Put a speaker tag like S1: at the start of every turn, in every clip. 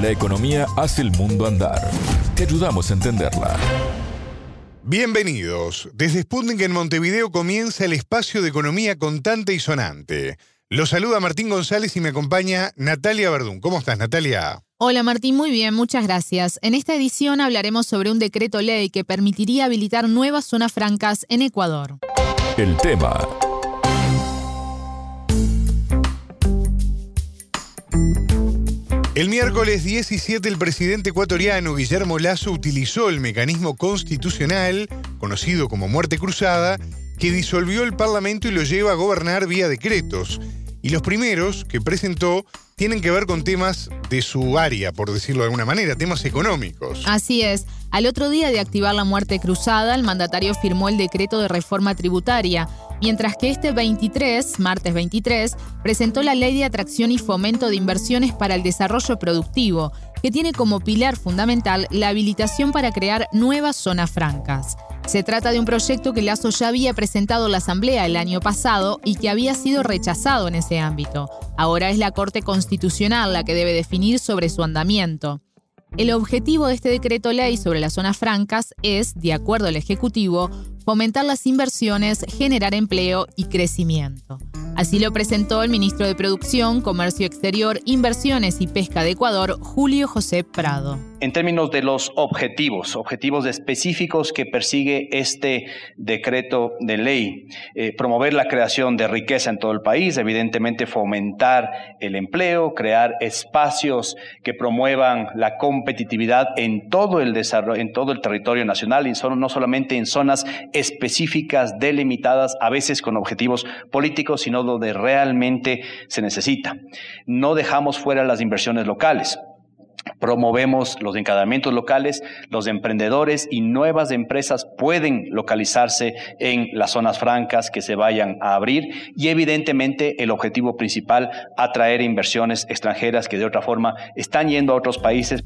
S1: La economía hace el mundo andar. Te ayudamos a entenderla.
S2: Bienvenidos. Desde Sputnik en Montevideo comienza el espacio de economía contante y sonante. Los saluda Martín González y me acompaña Natalia Verdún. ¿Cómo estás, Natalia?
S3: Hola Martín, muy bien, muchas gracias. En esta edición hablaremos sobre un decreto ley que permitiría habilitar nuevas zonas francas en Ecuador.
S1: El tema
S2: El miércoles 17 el presidente ecuatoriano Guillermo Lazo utilizó el mecanismo constitucional, conocido como muerte cruzada, que disolvió el Parlamento y lo lleva a gobernar vía decretos. Y los primeros que presentó tienen que ver con temas de su área, por decirlo de alguna manera, temas económicos.
S3: Así es. Al otro día de activar la muerte cruzada, el mandatario firmó el decreto de reforma tributaria, mientras que este 23, martes 23, presentó la Ley de Atracción y Fomento de Inversiones para el Desarrollo Productivo, que tiene como pilar fundamental la habilitación para crear nuevas zonas francas. Se trata de un proyecto que Lazo ya había presentado a la Asamblea el año pasado y que había sido rechazado en ese ámbito. Ahora es la Corte Constitucional la que debe definir sobre su andamiento. El objetivo de este decreto ley sobre las zonas francas es, de acuerdo al Ejecutivo, fomentar las inversiones, generar empleo y crecimiento. Así lo presentó el ministro de Producción, Comercio Exterior, Inversiones y Pesca de Ecuador, Julio José Prado.
S4: En términos de los objetivos, objetivos específicos que persigue este decreto de ley, eh, promover la creación de riqueza en todo el país, evidentemente fomentar el empleo, crear espacios que promuevan la competitividad en todo el desarrollo, en todo el territorio nacional y no solamente en zonas específicas delimitadas, a veces con objetivos políticos, sino donde realmente se necesita. No dejamos fuera las inversiones locales. Promovemos los encadenamientos locales, los emprendedores y nuevas empresas pueden localizarse en las zonas francas que se vayan a abrir y evidentemente el objetivo principal, atraer inversiones extranjeras que de otra forma están yendo a otros países.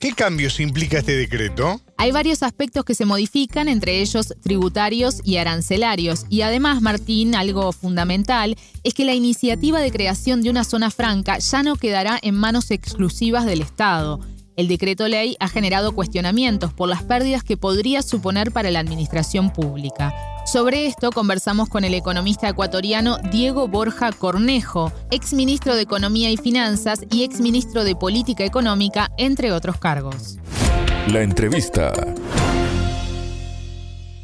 S2: ¿Qué cambios implica este decreto?
S3: Hay varios aspectos que se modifican, entre ellos tributarios y arancelarios. Y además, Martín, algo fundamental es que la iniciativa de creación de una zona franca ya no quedará en manos exclusivas del Estado. El decreto ley ha generado cuestionamientos por las pérdidas que podría suponer para la administración pública. Sobre esto conversamos con el economista ecuatoriano Diego Borja Cornejo, exministro de Economía y Finanzas y exministro de Política Económica, entre otros cargos.
S1: La entrevista.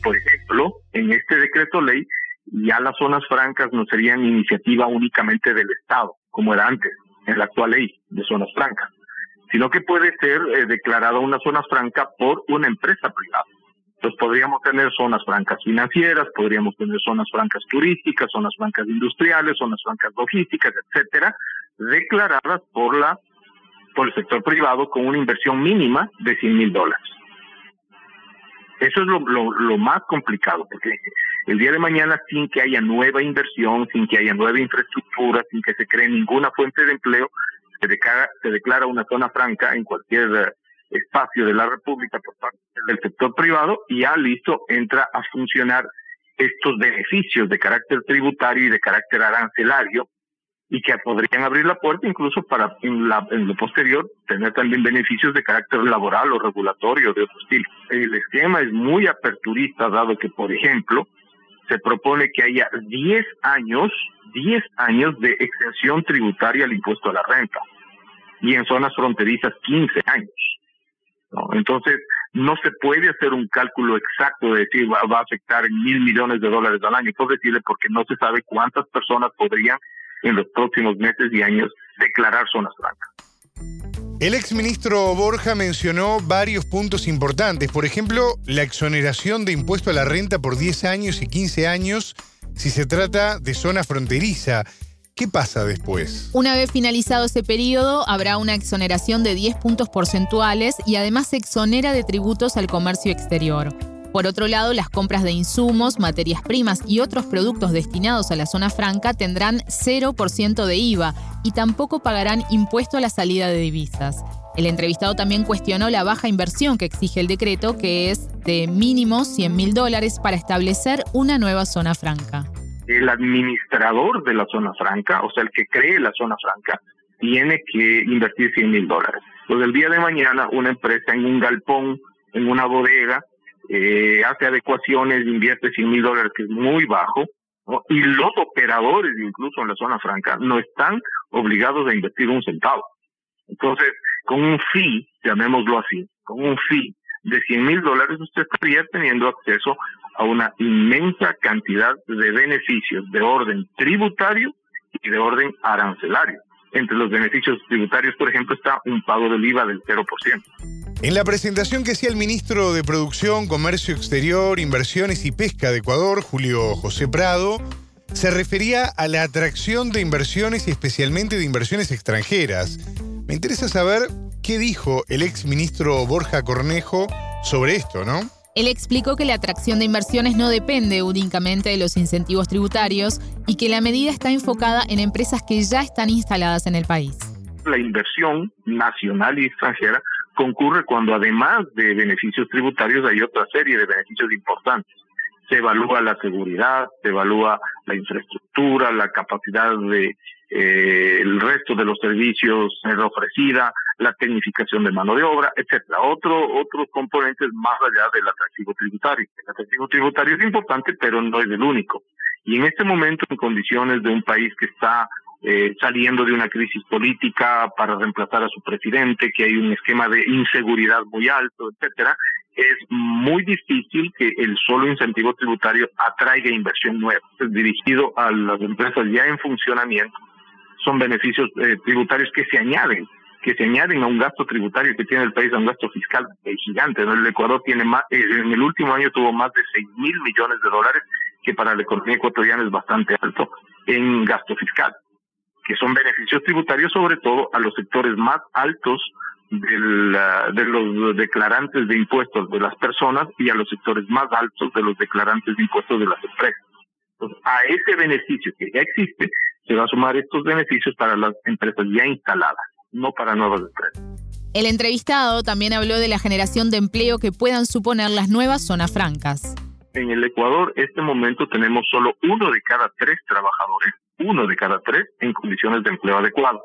S5: Por ejemplo, en este decreto ley ya las zonas francas no serían iniciativa únicamente del Estado, como era antes, en la actual ley de zonas francas, sino que puede ser eh, declarada una zona franca por una empresa privada. Entonces podríamos tener zonas francas financieras, podríamos tener zonas francas turísticas, zonas francas industriales, zonas francas logísticas, etcétera, declaradas por la por el sector privado con una inversión mínima de 100 mil dólares. Eso es lo, lo, más complicado, porque el día de mañana, sin que haya nueva inversión, sin que haya nueva infraestructura, sin que se cree ninguna fuente de empleo, se declara, se declara una zona franca en cualquier espacio de la República por parte del sector privado y ya listo entra a funcionar estos beneficios de carácter tributario y de carácter arancelario y que podrían abrir la puerta incluso para en, la, en lo posterior tener también beneficios de carácter laboral o regulatorio de otro estilo. El esquema es muy aperturista dado que, por ejemplo, se propone que haya 10 años, 10 años de exención tributaria al impuesto a la renta y en zonas fronterizas 15 años. Entonces, no se puede hacer un cálculo exacto de decir va, a afectar en mil millones de dólares al año, decirle porque no se sabe cuántas personas podrían en los próximos meses y años declarar zonas francas.
S2: El exministro Borja mencionó varios puntos importantes, por ejemplo, la exoneración de impuesto a la renta por 10 años y 15 años si se trata de zona fronteriza. ¿Qué pasa después?
S3: Una vez finalizado ese periodo, habrá una exoneración de 10 puntos porcentuales y además se exonera de tributos al comercio exterior. Por otro lado, las compras de insumos, materias primas y otros productos destinados a la zona franca tendrán 0% de IVA y tampoco pagarán impuesto a la salida de divisas. El entrevistado también cuestionó la baja inversión que exige el decreto, que es de mínimo 100 mil dólares para establecer una nueva zona franca
S5: el administrador de la zona franca, o sea, el que cree la zona franca, tiene que invertir 100 mil dólares. Pues el día de mañana una empresa en un galpón, en una bodega, eh, hace adecuaciones, invierte 100 mil dólares, que es muy bajo, y los operadores, incluso en la zona franca, no están obligados a invertir un centavo. Entonces, con un fee, llamémoslo así, con un fee de 100 mil dólares, usted estaría teniendo acceso a una inmensa cantidad de beneficios de orden tributario y de orden arancelario. Entre los beneficios tributarios, por ejemplo, está un pago del IVA del 0%.
S2: En la presentación que hacía el ministro de Producción, Comercio Exterior, Inversiones y Pesca de Ecuador, Julio José Prado, se refería a la atracción de inversiones y especialmente de inversiones extranjeras. Me interesa saber qué dijo el ex ministro Borja Cornejo sobre esto, ¿no?
S3: Él explicó que la atracción de inversiones no depende únicamente de los incentivos tributarios y que la medida está enfocada en empresas que ya están instaladas en el país.
S5: La inversión nacional y extranjera concurre cuando además de beneficios tributarios hay otra serie de beneficios importantes. Se evalúa la seguridad, se evalúa la infraestructura, la capacidad de eh, el resto de los servicios ofrecida, la tecnificación de mano de obra, etcétera. Otro, otros componentes más allá del atractivo tributario. El atractivo tributario es importante, pero no es el único. Y en este momento, en condiciones de un país que está eh, saliendo de una crisis política para reemplazar a su presidente, que hay un esquema de inseguridad muy alto, etcétera, es muy difícil que el solo incentivo tributario atraiga inversión nueva. Es dirigido a las empresas ya en funcionamiento son beneficios eh, tributarios que se añaden, que se añaden a un gasto tributario que tiene el país, a un gasto fiscal eh, gigante. El Ecuador tiene más, eh, en el último año tuvo más de 6 mil millones de dólares, que para la economía ecuatoriana es bastante alto en gasto fiscal, que son beneficios tributarios sobre todo a los sectores más altos de los declarantes de impuestos de las personas y a los sectores más altos de los declarantes de impuestos de las empresas. A ese beneficio que ya existe, se va a sumar estos beneficios para las empresas ya instaladas, no para nuevas empresas.
S3: El entrevistado también habló de la generación de empleo que puedan suponer las nuevas zonas francas.
S5: En el Ecuador, este momento tenemos solo uno de cada tres trabajadores, uno de cada tres en condiciones de empleo adecuado.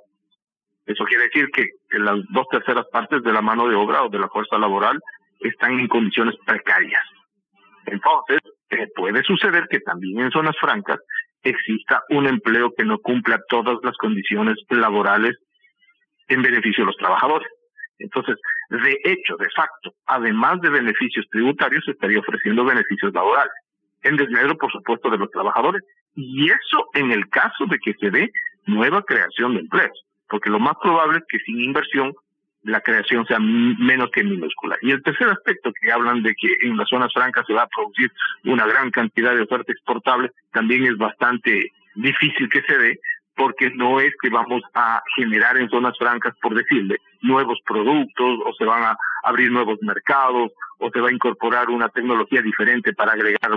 S5: Eso quiere decir que las dos terceras partes de la mano de obra o de la fuerza laboral están en condiciones precarias. Entonces, eh, puede suceder que también en zonas francas exista un empleo que no cumpla todas las condiciones laborales en beneficio de los trabajadores. Entonces, de hecho, de facto, además de beneficios tributarios, se estaría ofreciendo beneficios laborales, en desmedro, por supuesto, de los trabajadores. Y eso en el caso de que se dé nueva creación de empleos, porque lo más probable es que sin inversión la creación sea menos que minúscula. Y el tercer aspecto que hablan de que en las zonas francas se va a producir una gran cantidad de oferta exportable, también es bastante difícil que se dé, porque no es que vamos a generar en zonas francas, por decirle, nuevos productos o se van a abrir nuevos mercados o se va a incorporar una tecnología diferente para agregar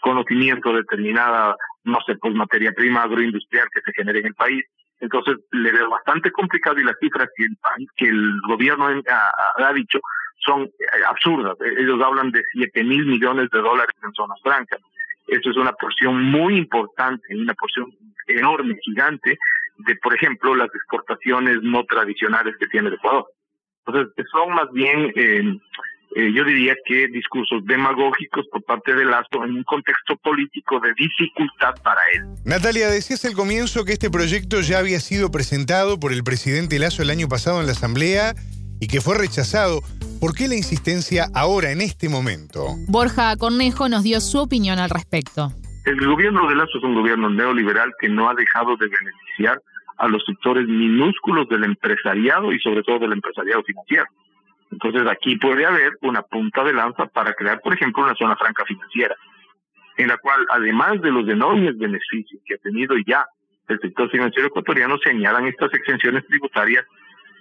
S5: conocimiento determinada, no sé, pues materia prima agroindustrial que se genere en el país, entonces, le veo bastante complicado y las cifras que el, que el gobierno ha, dicho son eh, absurdas. E, ellos hablan de 7 mil millones de dólares en zonas francas. Eso es una porción muy importante, una porción enorme, gigante, de, por ejemplo, las exportaciones no tradicionales que tiene el Ecuador. Entonces, son más bien eh, eh, yo diría que discursos demagógicos por parte de Lazo en un contexto político de dificultad para él.
S2: Natalia, decías al comienzo que este proyecto ya había sido presentado por el presidente Lazo el año pasado en la Asamblea y que fue rechazado. ¿Por qué la insistencia ahora, en este momento?
S3: Borja Cornejo nos dio su opinión al respecto.
S5: El gobierno de Lazo es un gobierno neoliberal que no ha dejado de beneficiar a los sectores minúsculos del empresariado y sobre todo del empresariado financiero. Entonces aquí puede haber una punta de lanza para crear, por ejemplo, una zona franca financiera, en la cual, además de los enormes beneficios que ha tenido ya el sector financiero ecuatoriano, se añadan estas exenciones tributarias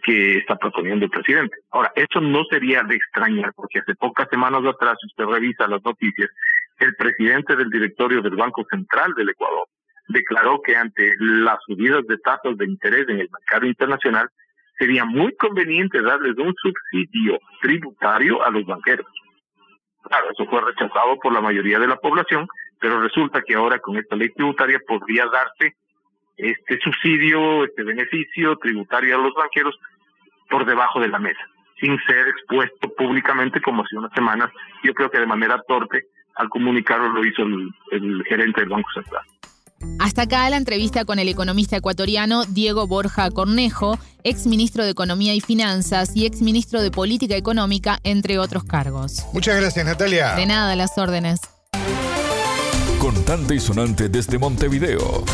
S5: que está proponiendo el presidente. Ahora, eso no sería de extrañar, porque hace pocas semanas atrás, si usted revisa las noticias, el presidente del directorio del Banco Central del Ecuador declaró que ante las subidas de tasas de interés en el mercado internacional, sería muy conveniente darles un subsidio tributario a los banqueros. Claro, eso fue rechazado por la mayoría de la población, pero resulta que ahora con esta ley tributaria podría darse este subsidio, este beneficio tributario a los banqueros por debajo de la mesa, sin ser expuesto públicamente como hace unas semanas, yo creo que de manera torpe al comunicarlo lo hizo el, el gerente del Banco Central.
S3: Hasta acá la entrevista con el economista ecuatoriano Diego Borja Cornejo, ex ministro de Economía y Finanzas y ex ministro de Política Económica, entre otros cargos.
S2: Muchas gracias, Natalia.
S3: De nada, las órdenes.
S1: Contante y sonante desde Montevideo.